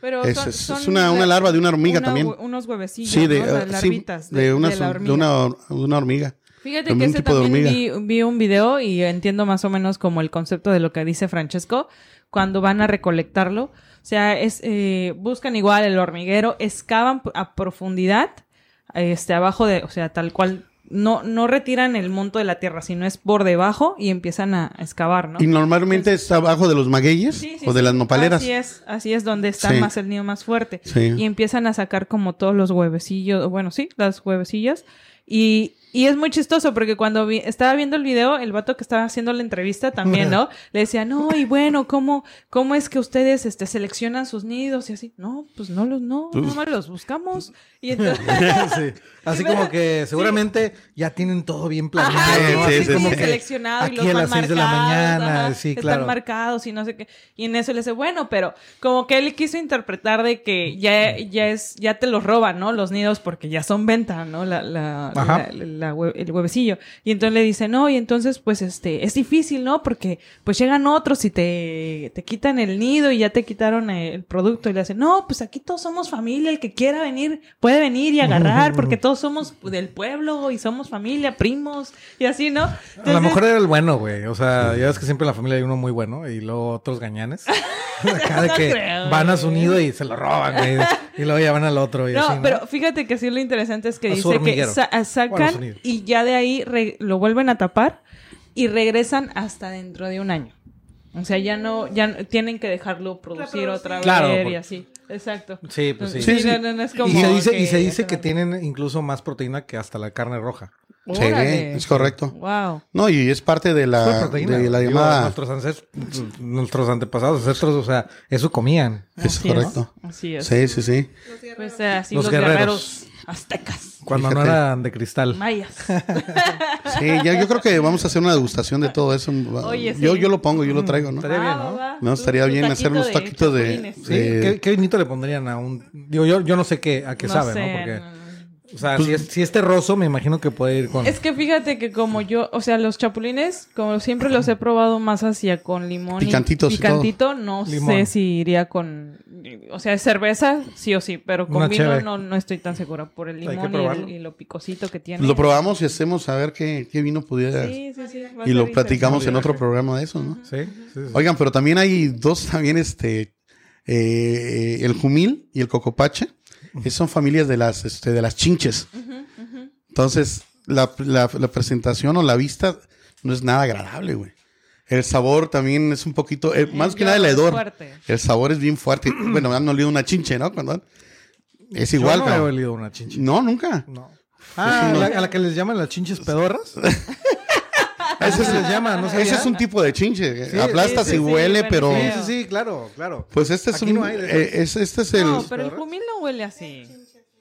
Pero Es- son- es- son es una- una la- larva de una hormiga una también. Unos huevecillos, Sí, de, ¿no? eh, Las sí, larvitas de, una, de la de hormiga. una, de una hormiga. Fíjate que ese también vi, vi un video y entiendo más o menos como el concepto de lo que dice Francesco cuando van a recolectarlo. O sea, es eh, buscan igual el hormiguero, excavan a profundidad, este abajo de, o sea, tal cual no no retiran el monto de la tierra, sino es por debajo y empiezan a excavar, ¿no? Y normalmente está abajo de los magueyes Sí, sí, o de sí. las nopaleras. Así es, así es donde está más el nido más fuerte. Y empiezan a sacar como todos los huevecillos, bueno, sí, las huevecillas. Y, y es muy chistoso porque cuando vi- estaba viendo el video, el vato que estaba haciendo la entrevista también, ¿no? <laughs> Le decía, no, y bueno, ¿cómo, cómo es que ustedes este, seleccionan sus nidos? Y así, no, pues no los, no, Pues más los buscamos. Y entonces, <laughs> Sí. Así como que seguramente ya tienen todo bien planeado. Ajá, sí, ¿no? sí, Así sí, como sí. que seleccionado y aquí los a van las seis de la mañana, ajá, sí, están claro. marcados y no sé qué. Y en eso le dice, bueno, pero como que él quiso interpretar de que ya, ya es, ya te los roban, ¿no? Los nidos porque ya son venta, ¿no? La, la, la, la hue- el huevecillo. Y entonces le dice, no, y entonces pues este, es difícil, ¿no? Porque pues llegan otros y te, te quitan el nido y ya te quitaron el producto. Y le hacen, no, pues aquí todos somos familia, el que quiera venir puede venir y agarrar, <laughs> porque todos somos del pueblo y somos familia, primos y así, ¿no? A lo mejor era el bueno, güey. O sea, ya ves que siempre en la familia hay uno muy bueno y luego otros gañanes. <laughs> <laughs> Acá de No que creo, van a su nido y se lo roban, güey. Y luego ya van al otro y No, así, ¿no? pero fíjate que sí lo interesante es que A dice que sa- Bueno, sacan y ya de ahí re- lo vuelven a tapar y regresan hasta dentro de un año. O sea, ya no, ya no- tienen que dejarlo producir otra vez Claro, y así. Exacto. Sí, pues sí. Sí, sí. no, no, no es como y se dice, y que se dice que tienen incluso más proteína que hasta la carne roja. Sí, es correcto. Wow. No, y es parte de la, de la llamada. nuestros, ancest- nuestros antepasados, ancestros, o sea, eso comían. Es correcto. Así es. Sí, sí, sí. Pues eh, así Los los, guerreros. guerreros. Aztecas, Cuando no Fíjate. eran de cristal. mayas. <laughs> Sí, ya, yo creo que vamos a hacer una degustación de todo eso. Oye, sí. yo, yo lo pongo, yo lo traigo, ¿no? Estaría bien, Va, ¿no? No, estaría bien hacer unos taquitos de-. Sí, Eh, ¿Qué, qué vinito le pondrían a un...? Digo, yo, yo no sé qué, a qué No sabe, sé, ¿no? Porque, no, no. O sea, si, es, si es terroso, me imagino que puede ir con... Es que fíjate que como yo, o sea, los chapulines, como siempre los he probado más hacia con limón Picantitos y y picantito, no Limón. sé si iría con, o sea, cerveza, sí o sí, pero con Una vino no, no estoy tan segura por el limón y, probarlo. el- y lo picosito que tiene. Pues Lo probamos y hacemos a ver qué, qué vino pudiera. Sí, sí, sí. y lo platicamos en otro programa de eso, ¿no? Sí, sí, sí. Oigan, pero también hay dos también, este, eh, el jumil y el cocopache. Esas son familias de las, este, de las chinches. Entonces, la, la- la presentación o la vista no es nada agradable, güey. El sabor también es un poquito, eh, más que nada el hedor. fuerte. El sabor es bien fuerte. <clears throat> bueno, han olido una chinche, ¿no? Cuando es igual, Yo no he olido una chinche. No, nunca. No. Ah, no. ¿la- ¿a la que les llaman las chinches pedorras? <laughs> Ese se les llama, ¿no sabía? Ese es un tipo de chinche. Sí, Aplastas sí, y sí, huele, bueno, pero... Sí, sí, sí, claro, claro. Pues este es Aquí un... no hay eh, es- este es el... No, pero el jumil no huele así.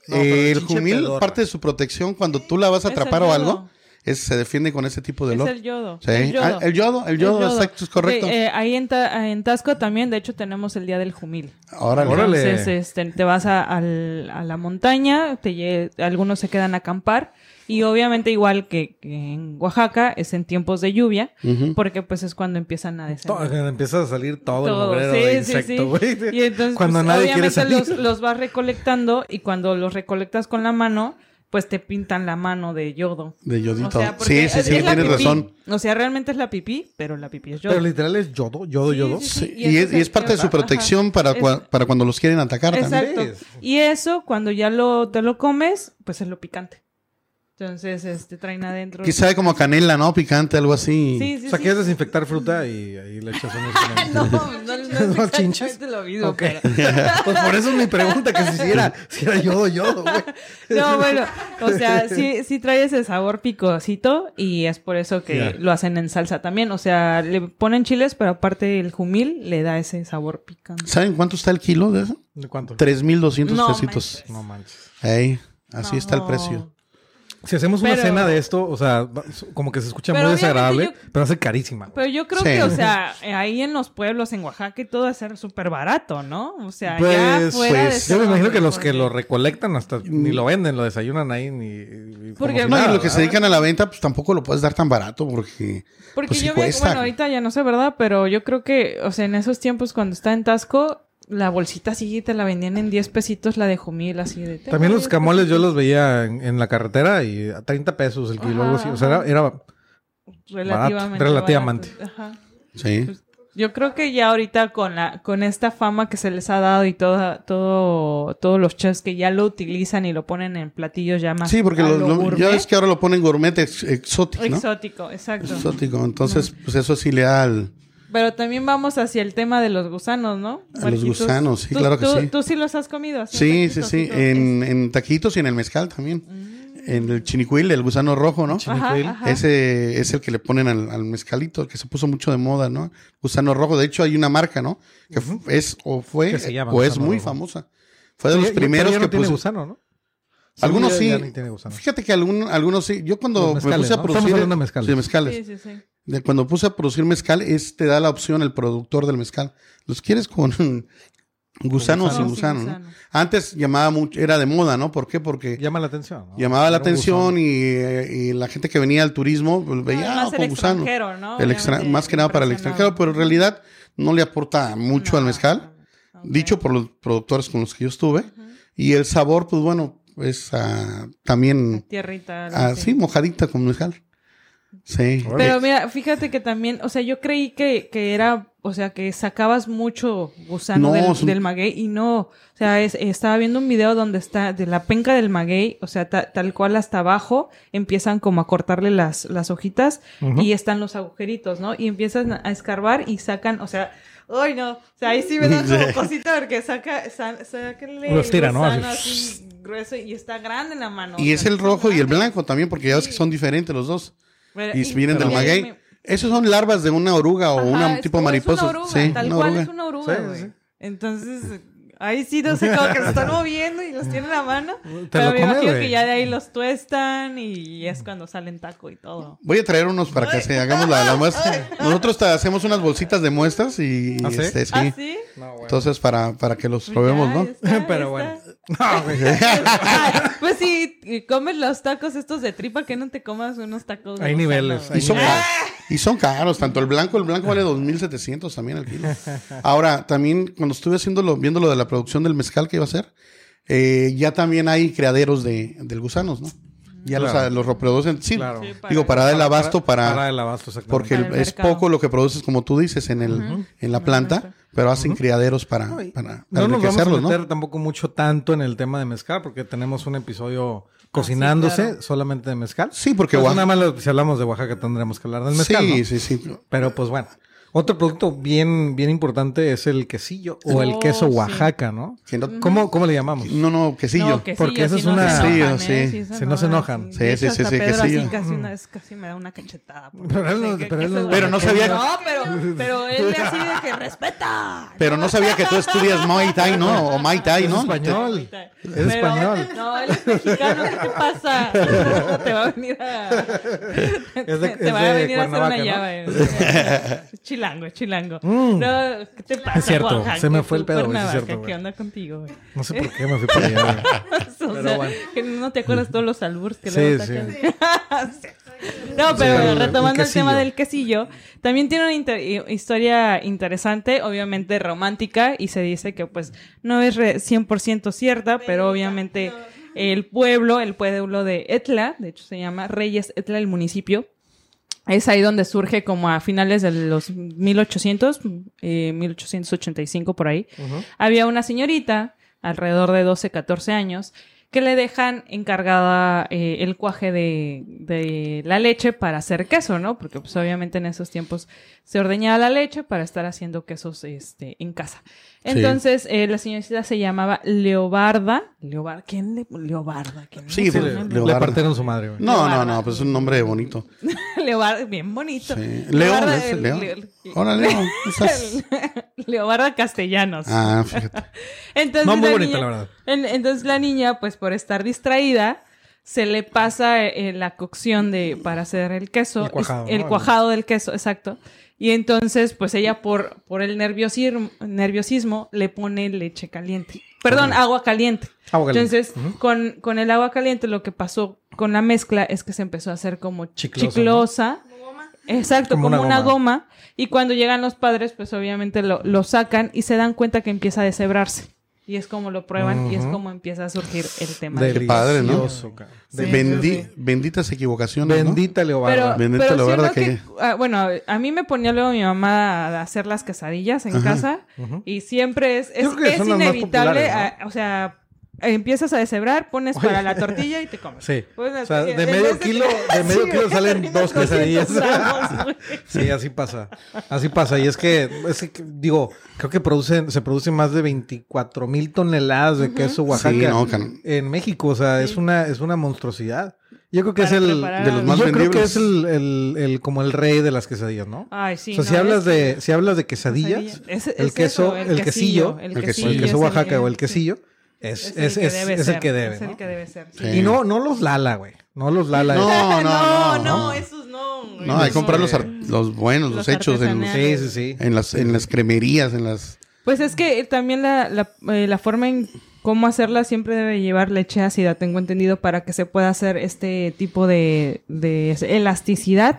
No, Eh, el jumil, pedorra. parte de su protección, cuando tú la vas a Es atrapar el o yodo. algo, es, se defiende con ese tipo de Es olor. el yodo. Sí. Ah, el yodo, el yodo, exacto, es correcto. Sí, eh, ahí en, Ta- en Tasco también, de hecho, tenemos el Día del Jumil. Órale. Órale. Entonces, este, te vas a, al- a la montaña, te algunos se quedan a acampar y obviamente igual que, que en Oaxaca es en tiempos de lluvia, porque pues es cuando empiezan a To- descender. Empieza a salir todo, Todo, el mugrero sí, de sí, insecto, sí. güey. Y entonces, Cuando pues, nadie quiere obviamente salir. los, los vas recolectando y cuando los recolectas con la mano, pues te pintan la mano de yodo. De yodito. O sea, sí, sí, sí, tienes pipí. razón. O sea, realmente es la pipí, pero la pipí es yodo. Pero literal es yodo, yodo, Sí, yodo. sí, Sí, y y, es, y es parte de su ajá. protección para, Es- cua- para cuando los quieren atacar también. Exacto. Sí. Y eso, cuando ya lo, te lo comes, pues es lo picante. Entonces, este, traen adentro. Sabe como canela, ¿no? Picante, algo así. Sí, sí, O sea, sí. quieres desinfectar fruta y ahí le echas unos... <laughs> No, no, no, es <laughs> ¿No exactamente lo mismo, Ok. pero- <laughs> Pues por eso es mi pregunta, que si era, si era yodo, yodo, güey. No, bueno, o sea, sí, sí trae ese sabor picosito y es por eso que lo hacen en salsa también. O sea, le ponen chiles, pero aparte el jumil le da ese sabor picante. ¿Saben cuánto está el kilo de eso? ¿De cuánto? 3.200 No pesitos. No manches. Ey, así está el No. precio. Si hacemos una Pero- cena de esto, o sea, como que se escucha muy desagradable, yo- pero hace carísima. Pero yo creo Sí. que, o sea, eh, ahí en los pueblos, en Oaxaca y todo, es ser súper barato, ¿no? O sea, ya Pues, fuera de pues, Yo me imagino que los que lo recolectan hasta ni lo venden, lo desayunan ahí ni... Porque, si No, nada, y lo que se dedican a la venta, pues tampoco lo puedes dar tan barato porque. Porque pues, sí yo veo, cuesta. bueno, ahorita ya no sé, ¿verdad? Pero yo creo que, o sea, en esos tiempos cuando está en Tasco, la bolsita así te la vendían en 10 pesitos, la de jumil, así de... También los 10 camoles yo los veía en, en la carretera y a 30 pesos el kilo, Ajá, algo así. O sea, era, Relativamente. Ajá. Sí. Yo creo que ya ahorita con la con esta fama que se les ha dado y toda, todo todos los chefs que ya lo utilizan y lo ponen en platillos ya más Sí, porque lo- lo gourmet, ya ves que ahora lo ponen gourmet ex- exótico, ¿no? exótico, exacto. Exótico. Entonces, pues eso sí le da al. Pero también vamos hacia el tema de los gusanos, ¿no? A los gusanos, sí, claro que tú- sí. Tú sí los has comido. así, Sí, sí, sí. En, en taquitos y en el mezcal también. En el chinicuil, el gusano rojo, ¿no? Chinicuil. ajá. Ese es el que le ponen al, al mezcalito, que se puso mucho de moda, ¿no? Gusano rojo. De hecho, hay una marca, ¿no? Que es o fue Que se llama o es muy rojo. famosa. Fue de los primeros ya que no tiene puso. gusano, ¿no? Algunos ya- sí. Fíjate que algún- algunos sí. Yo cuando me puse a ¿no? producir. Estamos hablando de mezcales. Sí, mezcales. Sí, sí, sí. De cuando puse a producir mezcal, es te da la opción el productor del mezcal. ¿Los quieres con <laughs> Gusano Gusano. sin gusano. sin ¿no? Antes llamaba mucho, era de moda, ¿no? ¿Por qué? Porque Llama la atención. ¿no? llamaba la atención y, eh, y la gente que venía al turismo pues, veía más ah, el con gusano. extranjero, ¿no? El extra- más que nada para el extranjero, pero en realidad no le aporta mucho al No, mezcal. Dicho por los productores con los que yo estuve. Y el sabor, pues bueno, es ah, también Tierrita. algo así, así. mojadita con mezcal. Sí. Pero mira, fíjate que también, o sea, yo creí que, que era, o sea, que sacabas mucho gusano No, del, son- del maguey y no, o sea, es- estaba viendo un video donde está de la penca del maguey, o sea, ta- tal cual hasta abajo empiezan como a cortarle las, las hojitas y están los agujeritos, ¿no? Y empiezan a escarbar y sacan, o sea, ¡ay no! O sea, ahí sí me da como cosita porque saca, sa, sáquenle Lo estira, el ¿no? Así. así grueso y está grande en la mano. Y o es el rojo y el blanco también, porque ya ves que son diferentes los dos. Y vienen del maguey. me- Esos son larvas de una oruga o Ajá, una es tipo mariposa. una oruga, sí, tal una cual oruga. es una oruga, Sí, güey. sí. Entonces, ahí sí, no sé, como que se están moviendo y los tienen en la mano. Te pero lo me imagino que ya de ahí los tuestan y es cuando salen taco y todo. Voy a traer unos para que se hagamos la, la muestra. Nosotros te hacemos unas bolsitas de muestras y ¿Ah, sí? este, sí. ¿Ah, sí? No, güey. Entonces para, para que los Pues probemos, ya, ¿no? está, <laughs> Pero bueno. Está. No, güey. <laughs> Ah, pues sí, comes los tacos estos de tripa, que no te comas unos tacos de Hay gusano, niveles? Y son, ca- y son caros, tanto el blanco, el blanco vale 2.700 también el kilo. Ahora, también cuando estuve haciéndolo, viendo lo de la producción del mezcal que iba a hacer, eh, ya también hay criaderos de, del gusanos, ¿no? Ya Claro. los, los reproducen, sí, Claro. Sí, para- digo, para dar el abasto para... Para el abasto, exactamente. porque Para el es mercado. poco lo que produces, como tú dices, en, el, en la planta, pero hacen criaderos para, No, para, para no nos vamos a enriquecerlos, ¿no? meter tampoco mucho tanto en el tema de mezcal, porque tenemos un episodio cocinándose claro. solamente de mezcal. Sí, porque Pues Oaxaca- nada más si hablamos de Oaxaca tendremos que hablar del mezcal, sí, ¿no? sí, sí. Pero pues bueno. Otro producto bien, bien importante es el quesillo o el Oh, queso sí. Oaxaca, ¿no? Que no, ¿Cómo, ¿Cómo le llamamos? no, no, quesillo. No, quesillo, Porque esa si es no una- se enojan, Sí, ¿eh? sí. se Si no se enojan. Sí, sí, sí, sí, Pedro quesillo. así casi una vez casi me da una cachetada. Pero él que- pero él eso- no- Pero no sabía- No, pero, pero él así de que respeta. Pero no sabía que tú estudias Muay Thai, ¿no? O Muay Thai, Es ¿no? español. Es español. No, él es mexicano, ¿qué te pasa? <laughs> Te va a venir a. Es de- te es va de a venir a hacer una llave. Es <laughs> chilango, es chilango. Mm. No, ¿qué te pasa? Es cierto, Oaxaca? se me fue el pedo, es cierto, güey. ¿Qué onda contigo, güey? No sé por qué me fui para allá. <laughs> O Pero sea, bueno. que no te acuerdas todos los alburs que Sí, luego sí. <laughs> No, pero retomando el el, tema del quesillo, también tiene una inter- historia interesante, obviamente romántica, y se dice que pues no es re- 100% cierta, pero obviamente el pueblo, el pueblo de Etla, de hecho se llama Reyes Etla, el municipio, es ahí donde surge como a finales de los 1800, eh, 1885 por ahí. Había una señorita, alrededor de 12, 14 años, que le dejan encargada eh, el cuaje de, de la leche para hacer queso, ¿no? Porque pues obviamente en esos tiempos se ordeñaba la leche para estar haciendo quesos este, en casa. Entonces, eh, la señorita se llamaba Leobarda. Leobarda, ¿quién le Leobarda? ¿Quién Sí, le de- pone Leo- Le Leobarda. partieron su madre, güey. No, no, Leobarda. no, pues es un nombre bonito. <laughs> Leobarda, bien bonito. Sí. León, Leobarda, es León. Hola, León. <laughs> Leobarda Castellanos. Ah, fíjate. <laughs> Entonces, No, muy la bonita, niña- la verdad. en- entonces la niña, pues por estar distraída, se le pasa eh, la cocción de para hacer el queso, El cuajado, es- el cuajado del queso, exacto. Y entonces, pues ella por, por el nerviosismo, nerviosismo le pone leche caliente. Perdón, agua caliente. Agua caliente. Entonces, con, con el agua caliente lo que pasó con la mezcla es que se empezó a hacer como Chiclosa, chiclosa. Exacto, Como como, una una, goma. goma. Y cuando llegan los padres, pues obviamente lo, lo sacan y se dan cuenta que empieza a deshebrarse. Y es como lo prueban y es como empieza a surgir el tema. Qué del- padre, ¿no? Sí, Bendi- sí. Benditas equivocaciones, ¿no? Bendita Leobarda. Pero, Bendita no que- que- ah, bueno, a mí me ponía luego mi mamá a hacer las quesadillas en Ajá. casa y siempre es, es, inevitable, ah, o sea, empiezas a deshebrar, pones para la tortilla y te comes. Sí. Pues, O sea, de medio kilo, de <laughs> medio <laughs> Sí, kilo salen dos 200 quesadillas. gramos. <laughs> Sí, así pasa. Así pasa. Y es que, es que, digo, creo que producen, se producen más de 24 mil toneladas de queso Oaxaca Sí, no, can- en México. O sea, es una, es una monstruosidad. Yo creo que Para es el, preparar de los más yo creo que vendibles. es el, el, el- como el rey de las quesadillas, ¿no? Ay, sí. o sea, si hablas es- de, si hablas de quesadillas, Es- es el eso, queso, el, quesillo, el el quesillo. quesillo el queso es Oaxaca o el sí. quesillo, es, Es, es, el que es- el ser, que debe, Es ¿no? el que debe ser. sí. Sí. Y no, no los Lala, güey. No los Lala. No, <laughs> no, no, no, no. esos no. No, hay que comprar los, ar- los buenos, los, Los hechos en, los- artesanales. Sí, sí, sí. en las, en las cremerías, en las Pues es que también la, la, eh, la forma en cómo hacerla siempre debe llevar leche ácida, tengo entendido, para que se pueda hacer este tipo de, de elasticidad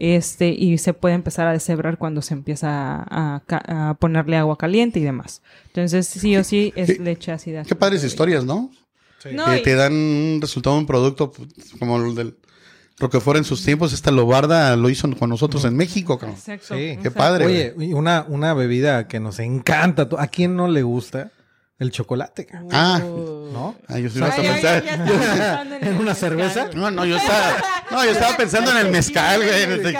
este y se puede empezar a deshebrar cuando se empieza a, a, a ponerle agua caliente y demás. Entonces, sí o sí es leche ácida. Qué padres historias, ¿no? No, que y- te dan un resultado, un producto pues, como el del Roquefort en sus tiempos. Esta Lobarda lo hizo con nosotros en México, cabrón. Exacto, Sí, qué exacto. padre. Oye, y una, una bebida que nos encanta. ¿A quién no le gusta? El chocolate, Ah. ¿no? Ah, yo sí Ay, estaba ay, pensando- ya estaba pensando ¿En el <laughs> una cerveza? No, no, yo estaba, no, yo estaba pensando en el mezcal, güey.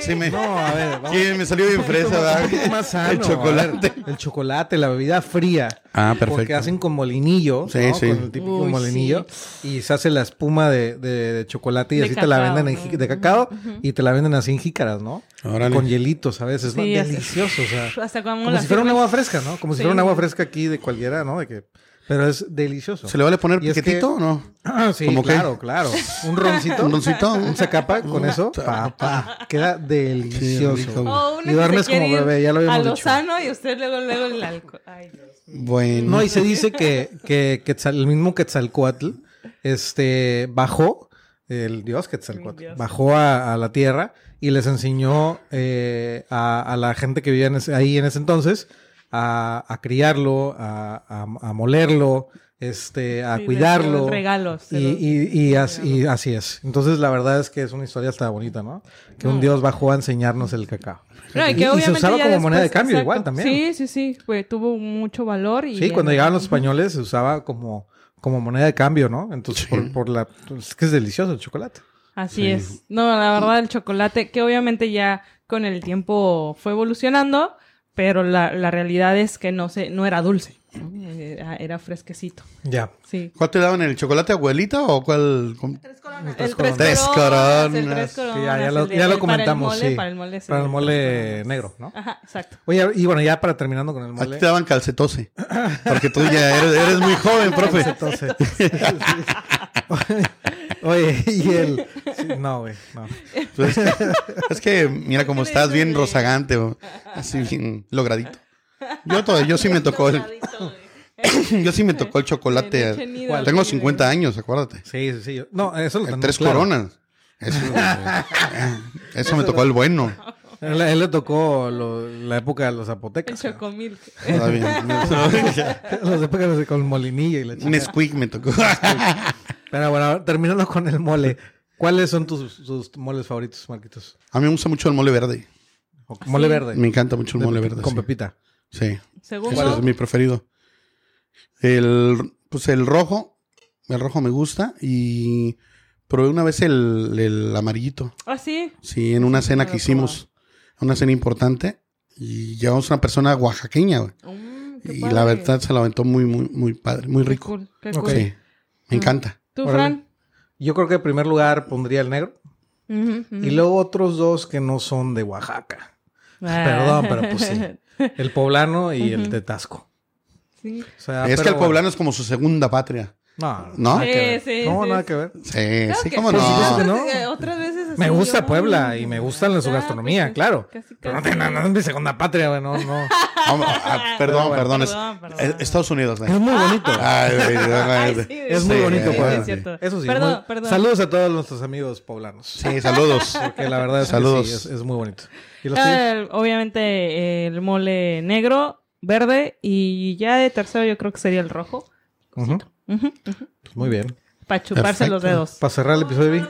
Sí, me, No, a ver, vamos. sí, me salió bien fresa, ¿verdad? Más sano, El chocolate. el chocolate, la bebida fría. Ah, perfecto. Porque hacen con molinillo, Sí, ¿no? sí. Con el típico Uy, molinillo. Y se hace la espuma de, de- de chocolate y De así te la venden en ¿no? de cacao y te la venden así en jícaras, ¿no? Órale. Con hielitos a veces, ¿no? Delicioso, o sea. Hasta como, Como si fuera un sirven. agua fresca, ¿no? Como si fuera un agua fresca aquí de cualquiera, ¿no? De que... Pero es delicioso. ¿Se le vale poner Y es que- piquetito o no? Ah, sí, ¿Cómo qué? claro, claro. Un roncito. <laughs> ¿Un roncito? Un sacapa con eso. Pa, pa. Queda delicioso. rico. O uno y duermes como bebé, ya lo habíamos A lo dicho. sano y usted luego, luego el alcohol. Ay, Dios. Bueno. No, y se dice que, que Quetzal- el mismo Quetzalcoatl este, bajó, el dios Quetzalcoatl, Dios. bajó a, a la tierra y les enseñó eh, a, a la gente que vivía en ese- ahí en ese entonces a, a criarlo, a, a- a molerlo, este, a Sí, cuidarlo. regalos, Y, y, y así, y así es. Entonces, la verdad es que es una historia hasta bonita, ¿no? Que un No. dios bajó a enseñarnos el cacao. No, y, que y se usaba como moneda de cambio igual también. Sí, sí, sí. Pues, tuvo mucho valor. Y Sí, cuando llegaban los españoles se usaba como, como moneda de cambio, ¿no? Entonces, por, por la... es que es delicioso el chocolate. Así Sí. es. No, la verdad, el chocolate, que obviamente ya con el tiempo fue evolucionando, pero la, la realidad es que no se, no era dulce. Era, era fresquecito. Ya. Sí. ¿Cuál te daban el chocolate abuelita o cuál? tres coronas. Tres Tres coronas. El ya, ya lo, ya comentamos, para el mole, sí. Para el mole, sí, Para el el mole tres coronas. negro, ¿no? Ajá, exacto. Oye, y bueno, ya para terminando con el A mole. ti te daban calcetose. Porque tú ya eres, eres muy joven, <laughs> profe. Entonces, <laughs> Oye, <laughs> y el... sí, no, güey, no. Pues es, <laughs> que, es que, mira cómo ¿Qué le estás, bien güey? rozagante, así bien logradito. Yo, todo, yo sí me tocó el, <coughs> yo sí me tocó el chocolate. Tengo sí, 50 años, acuérdate. Sí, sí, sí. No, eso lo tres claro. coronas. Eso, <laughs> eso me tocó el bueno. A él, él le tocó lo- la época de los El zapotecas. chocomilk. Todavía. <laughs> Las épocas de- con el molinillo y la Un chica. squeak me tocó. <laughs> Pero bueno, terminando con el mole. ¿Cuáles son tus, tus moles favoritos, Marquitos? A mí me gusta mucho el mole verde. Mole verde. Me encanta mucho el De mole verde. Con sí. pepita. Sí. Segundo. Ese es mi preferido. El, pues el rojo, el rojo me gusta y probé una vez el, el amarillito. Ah, sí. Sí, en una cena no que hicimos, una cena importante y llevamos una persona oaxaqueña güey. Mm, qué y padre. la verdad se la aventó muy, muy, muy padre, muy Qué rico. cool, qué Ok. cool. Sí, me encanta. ¿Tú, Órale. Fran? Yo creo que en primer lugar pondría el negro. Y luego otros dos que no son de Oaxaca. Ah. Perdón, pero pues sí. <laughs> El poblano y el de Tasco. Sí. O sea, es que el poblano es como su segunda patria. ¿No? que Sí, ver. sí, no, sí, nada sí. que ver. Sí, sí, cómo pues, no. ¿no? Otras veces así Me gusta yo- Puebla y me gusta su Ah, gastronomía, pues, claro. casi, Pero no, tiene- no es mi segunda patria, güey. No, no. <laughs> Ah, perdón, bueno. es- Perdón, perdón. es- Estados Unidos. güey. Es muy bonito. <laughs> Ay, Ay, es muy Sí, bonito, sí, Puebla. es cierto. Eso sí. Perdón, muy- perdón. Saludos a todos nuestros amigos poblanos. Sí, saludos. <laughs> Que la verdad es Saludos. que sí, es, es muy bonito. ¿Y los tuyos? Eh, obviamente el mole negro, verde y ya de tercero yo creo que sería el rojo. Pues muy bien. Para chuparse Perfecto. los dedos. Para cerrar el episodio.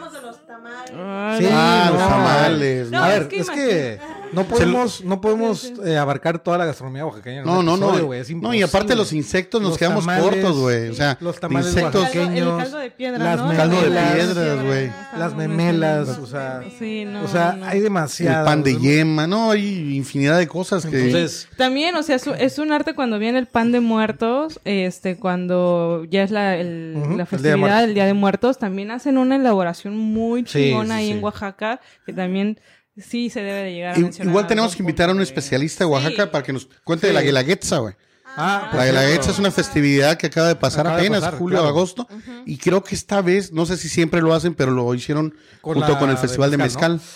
Ay, Sí, Ah, los no. tamales. No, a es ver, que es que no podemos, no podemos eh, abarcar toda la gastronomía oaxaqueña. No, no, episodio, no. No, y aparte los insectos nos Los quedamos tamales, cortos, güey. O sea, los tamales insectos. oaxaqueños, El caldo- el de piedra, las ¿no? Caldo de memelas, piedras, güey. Las memelas, o sea, Sí, no, o sea, no. hay El demasiado. pan de yema, no, hay infinidad de cosas que. Entonces, También, o sea, es, un- arte cuando viene el pan de muertos, este, cuando ya es la, el- el la de festividad del Día de Muertos, también hacen una elaboración muy Sí, chingona sí, ahí sí. en Oaxaca, que también sí se debe de llegar a mencionar. igual tenemos que invitar a un especialista de Oaxaca Sí. para que nos cuente de la guelaguetza, güey. ah, por La guelaguetza es una festividad que acaba de pasar Acaba de apenas, pasar, julio, claro. agosto. Y creo que esta vez, no sé si siempre lo hacen, pero lo hicieron Con junto la con el de Festival de mezcal, Mezcal.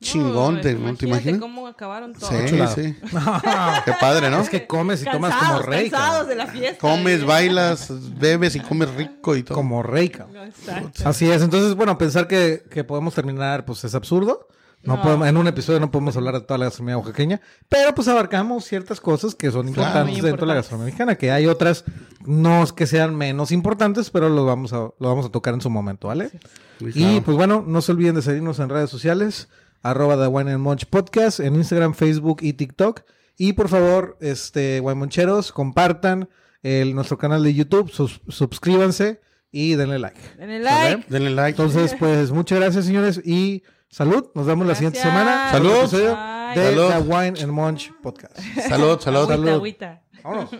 chingón, ¿te, ¿no te imagínate imaginas? cómo acabaron todos. Sí, chulada. <laughs> sí. Qué padre, ¿no? Es que comes y tomas como Cansados, rey, cansados cabrón. de la fiesta. Comes, bailas, bebes y comes rico y todo. Como rey, cabrón. Exacto. Así es. Entonces, bueno, pensar que, que podemos terminar, pues es absurdo. No, No. podemos, en un episodio no podemos hablar de toda la gastronomía oaxaqueña, pero pues abarcamos ciertas cosas que son importantes dentro de la gastronomía mexicana, que hay otras no es que sean menos importantes, pero lo vamos a, lo vamos a tocar en su momento, ¿vale? Sí, Y pues bueno, no se olviden de seguirnos en redes sociales, arroba The Wine and Munch Podcast, en Instagram, Facebook y TikTok. Y por favor, este, Moncheros, compartan el, nuestro canal de YouTube, sus- suscríbanse y denle like. Denle like. Denle like. Entonces, pues muchas gracias, señores, y salud. Nos vemos la siguiente semana. Salud. De Salud. The Wine and Munch Podcast. salud, salud. Agüita, Salud. agüita. Vámonos.